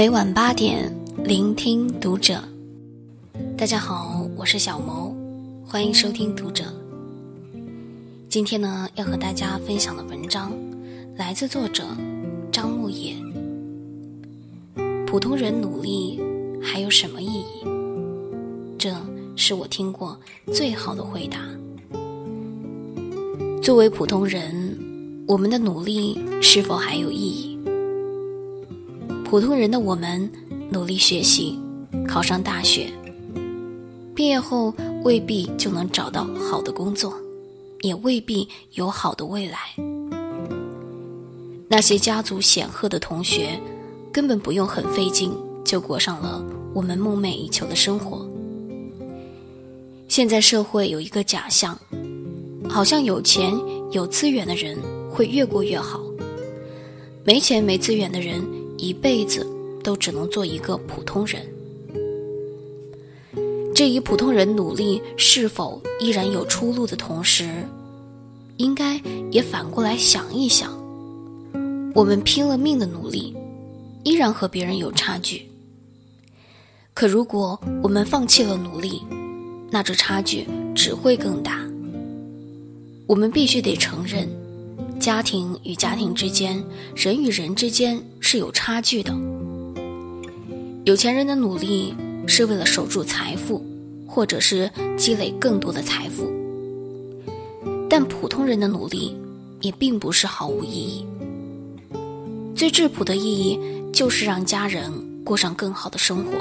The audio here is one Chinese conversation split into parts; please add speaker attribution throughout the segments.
Speaker 1: 每晚八点，聆听读者。大家好，我是小萌，欢迎收听读者。今天呢，要和大家分享的文章来自作者张牧野。普通人努力还有什么意义？这是我听过最好的回答。作为普通人，我们的努力是否还有意义？普通人的我们努力学习，考上大学，毕业后未必就能找到好的工作，也未必有好的未来。那些家族显赫的同学，根本不用很费劲就过上了我们梦寐以求的生活。现在社会有一个假象，好像有钱有资源的人会越过越好，没钱没资源的人。一辈子都只能做一个普通人，这一普通人努力是否依然有出路的同时，应该也反过来想一想：我们拼了命的努力，依然和别人有差距。可如果我们放弃了努力，那这差距只会更大。我们必须得承认。家庭与家庭之间，人与人之间是有差距的。有钱人的努力是为了守住财富，或者是积累更多的财富，但普通人的努力也并不是毫无意义。最质朴的意义就是让家人过上更好的生活。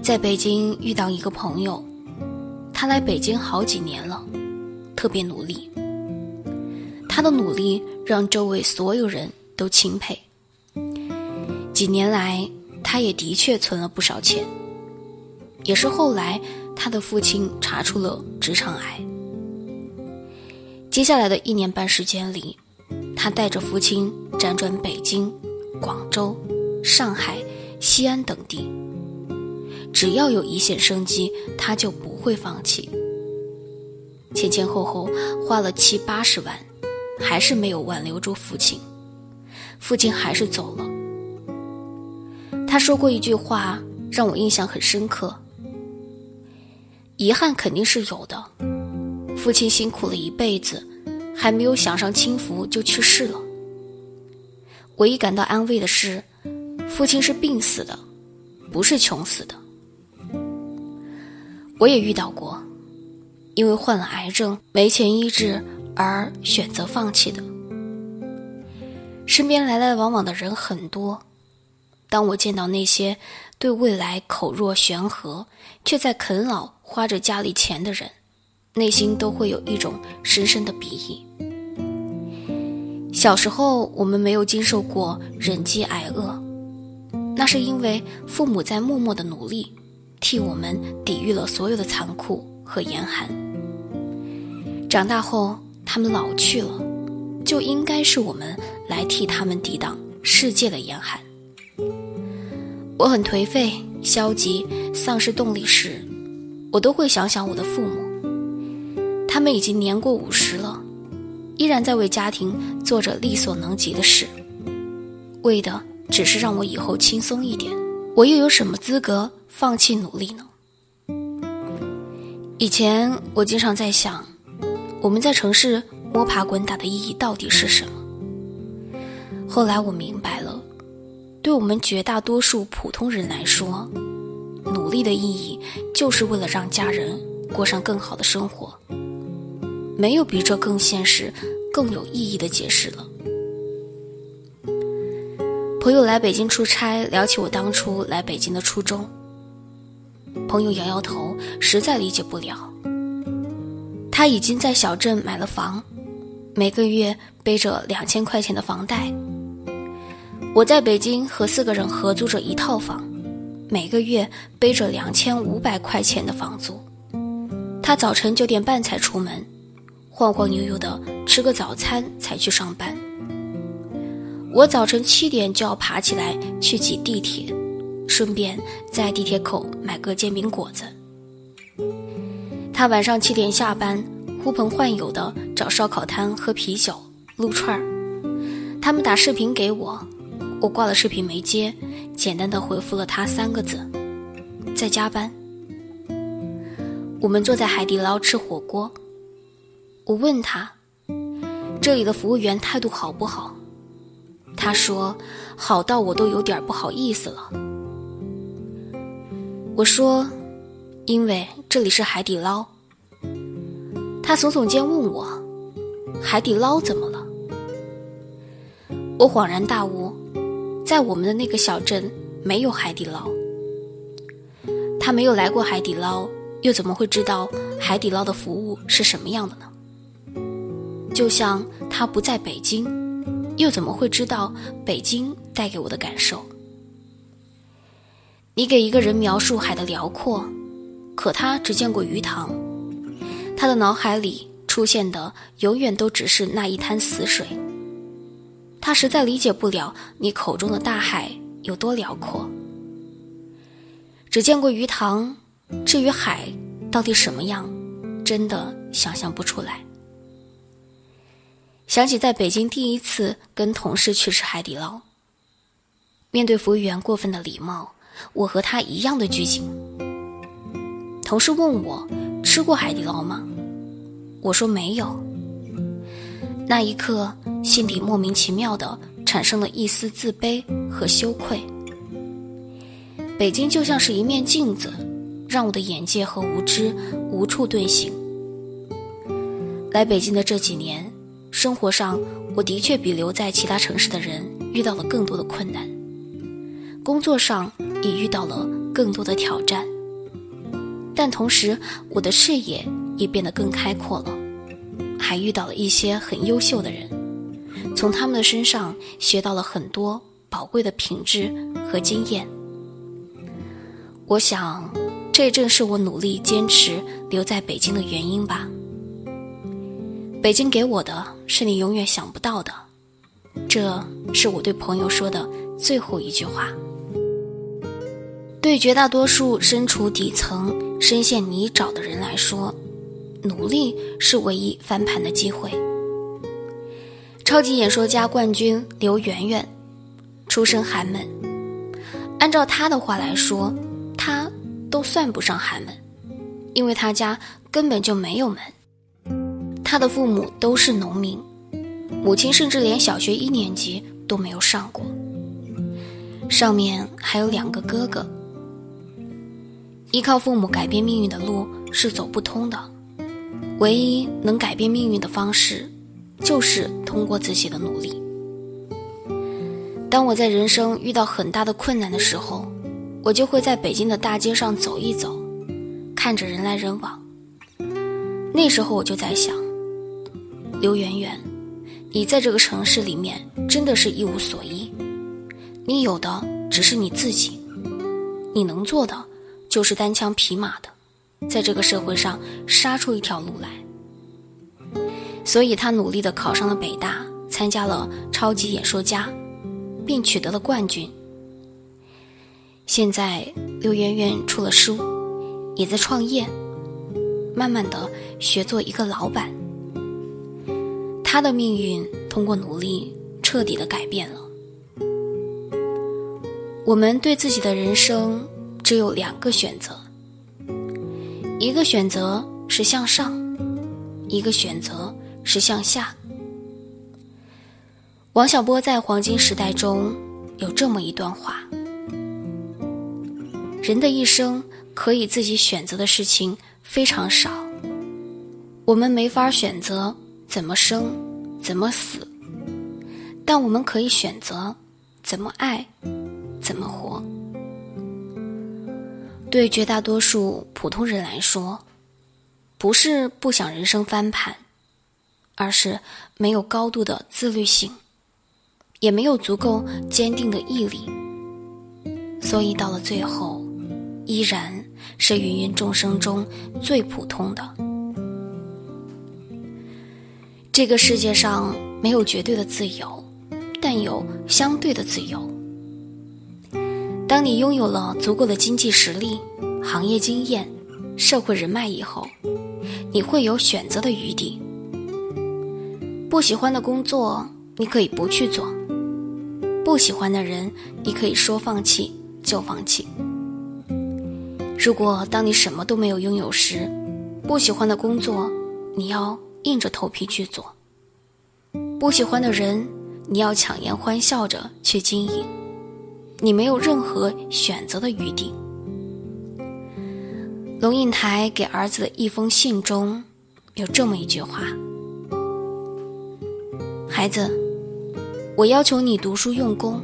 Speaker 1: 在北京遇到一个朋友，他来北京好几年了，特别努力。他的努力让周围所有人都钦佩。几年来，他也的确存了不少钱。也是后来，他的父亲查出了直肠癌。接下来的一年半时间里，他带着父亲辗转北京、广州、上海、西安等地。只要有一线生机，他就不会放弃。前前后后花了七八十万。还是没有挽留住父亲，父亲还是走了。他说过一句话，让我印象很深刻。遗憾肯定是有的，父亲辛苦了一辈子，还没有享上清福就去世了。唯一感到安慰的是，父亲是病死的，不是穷死的。我也遇到过，因为患了癌症，没钱医治。而选择放弃的，身边来来往往的人很多。当我见到那些对未来口若悬河，却在啃老花着家里钱的人，内心都会有一种深深的鄙夷。小时候，我们没有经受过忍饥挨饿，那是因为父母在默默的努力，替我们抵御了所有的残酷和严寒。长大后，他们老去了，就应该是我们来替他们抵挡世界的严寒。我很颓废、消极、丧失动力时，我都会想想我的父母，他们已经年过五十了，依然在为家庭做着力所能及的事，为的只是让我以后轻松一点。我又有什么资格放弃努力呢？以前我经常在想。我们在城市摸爬滚打的意义到底是什么？后来我明白了，对我们绝大多数普通人来说，努力的意义就是为了让家人过上更好的生活。没有比这更现实、更有意义的解释了。朋友来北京出差，聊起我当初来北京的初衷，朋友摇摇头，实在理解不了。他已经在小镇买了房，每个月背着两千块钱的房贷。我在北京和四个人合租着一套房，每个月背着两千五百块钱的房租。他早晨九点半才出门，晃晃悠悠的吃个早餐才去上班。我早晨七点就要爬起来去挤地铁，顺便在地铁口买个煎饼果子。他晚上七点下班，呼朋唤友的找烧烤摊喝啤酒、撸串儿。他们打视频给我，我挂了视频没接，简单的回复了他三个字：在加班。我们坐在海底捞吃火锅，我问他，这里的服务员态度好不好？他说好到我都有点不好意思了。我说，因为这里是海底捞。他耸耸肩问我，海底捞怎么了？我恍然大悟，在我们的那个小镇没有海底捞。他没有来过海底捞，又怎么会知道海底捞的服务是什么样的呢？就像他不在北京，又怎么会知道北京带给我的感受？你给一个人描述海的辽阔，可他只见过鱼塘，他的脑海里出现的永远都只是那一滩死水。他实在理解不了你口中的大海有多辽阔。只见过鱼塘，至于海到底什么样，真的想象不出来。想起在北京第一次跟同事去吃海底捞，面对服务员过分的礼貌。我和他一样的拘谨。同事问我吃过海底捞吗？我说没有。那一刻，心底莫名其妙的产生了一丝自卑和羞愧。北京就像是一面镜子，让我的眼界和无知无处遁形。来北京的这几年，生活上我的确比留在其他城市的人遇到了更多的困难。工作上也遇到了更多的挑战，但同时我的视野也变得更开阔了，还遇到了一些很优秀的人，从他们的身上学到了很多宝贵的品质和经验。我想，这正是我努力坚持留在北京的原因吧。北京给我的是你永远想不到的，这是我对朋友说的最后一句话。对绝大多数身处底层、深陷泥沼的人来说，努力是唯一翻盘的机会。超级演说家冠军刘媛媛，出身寒门。按照她的话来说，她都算不上寒门，因为她家根本就没有门。她的父母都是农民，母亲甚至连小学一年级都没有上过，上面还有两个哥哥。依靠父母改变命运的路是走不通的，唯一能改变命运的方式，就是通过自己的努力。当我在人生遇到很大的困难的时候，我就会在北京的大街上走一走，看着人来人往。那时候我就在想，刘媛媛，你在这个城市里面真的是一无所依，你有的只是你自己，你能做的。就是单枪匹马的，在这个社会上杀出一条路来。所以他努力的考上了北大，参加了超级演说家，并取得了冠军。现在刘媛媛出了书，也在创业，慢慢的学做一个老板。他的命运通过努力彻底的改变了。我们对自己的人生。只有两个选择，一个选择是向上，一个选择是向下。王小波在《黄金时代》中有这么一段话：人的一生可以自己选择的事情非常少，我们没法选择怎么生，怎么死，但我们可以选择怎么爱，怎么活。对绝大多数普通人来说，不是不想人生翻盘，而是没有高度的自律性，也没有足够坚定的毅力，所以到了最后，依然是芸芸众生中最普通的。这个世界上没有绝对的自由，但有相对的自由。当你拥有了足够的经济实力、行业经验、社会人脉以后，你会有选择的余地。不喜欢的工作，你可以不去做；不喜欢的人，你可以说放弃就放弃。如果当你什么都没有拥有时，不喜欢的工作，你要硬着头皮去做；不喜欢的人，你要强颜欢笑着去经营。你没有任何选择的余地。龙应台给儿子的一封信中有这么一句话：“孩子。”我要求你读书用功，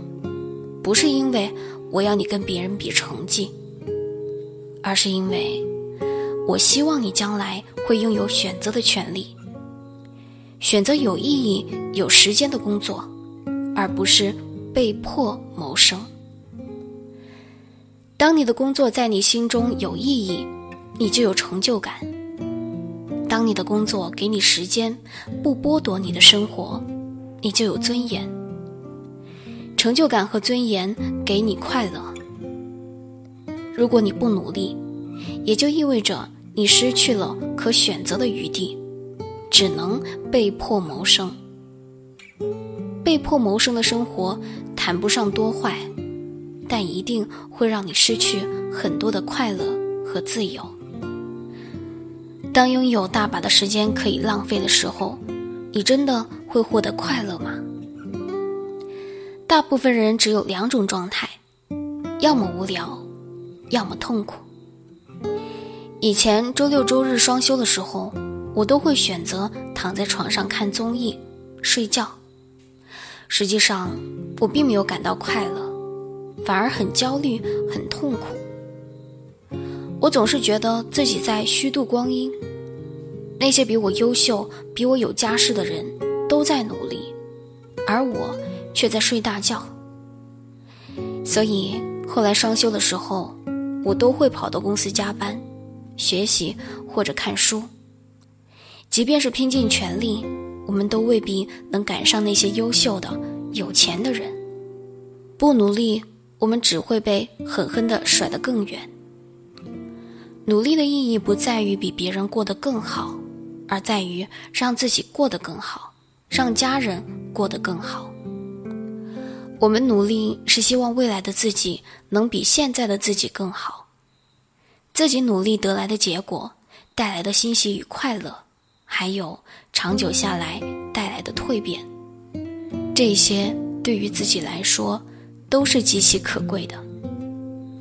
Speaker 1: 不是因为我要你跟别人比成绩，而是因为我希望你将来会拥有选择的权利，选择有意义、有时间的工作，而不是被迫谋生。当你的工作在你心中有意义，你就有成就感；当你的工作给你时间，不剥夺你的生活，你就有尊严。成就感和尊严给你快乐。如果你不努力，也就意味着你失去了可选择的余地，只能被迫谋生。被迫谋生的生活谈不上多坏，但一定会让你失去很多的快乐和自由。当拥有大把的时间可以浪费的时候，你真的会获得快乐吗？大部分人只有两种状态，要么无聊，要么痛苦。以前周六周日双休的时候，我都会选择躺在床上看综艺、睡觉。实际上，我并没有感到快乐，反而很焦虑、很痛苦。我总是觉得自己在虚度光阴，那些比我优秀、比我有家世的人都在努力，而我。却在睡大觉，所以后来双休的时候，我都会跑到公司加班、学习或者看书。即便是拼尽全力，我们都未必能赶上那些优秀的、有钱的人。不努力，我们只会被狠狠地甩得更远。努力的意义不在于比别人过得更好，而在于让自己过得更好，让家人过得更好。我们努力是希望未来的自己能比现在的自己更好，自己努力得来的结果带来的欣喜与快乐，还有长久下来带来的蜕变，这些对于自己来说都是极其可贵的，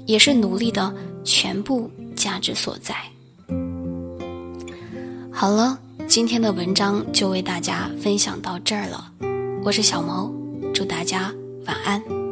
Speaker 1: 也是努力的全部价值所在。好了，今天的文章就为大家分享到这儿了，我是小毛，祝大家。晚安。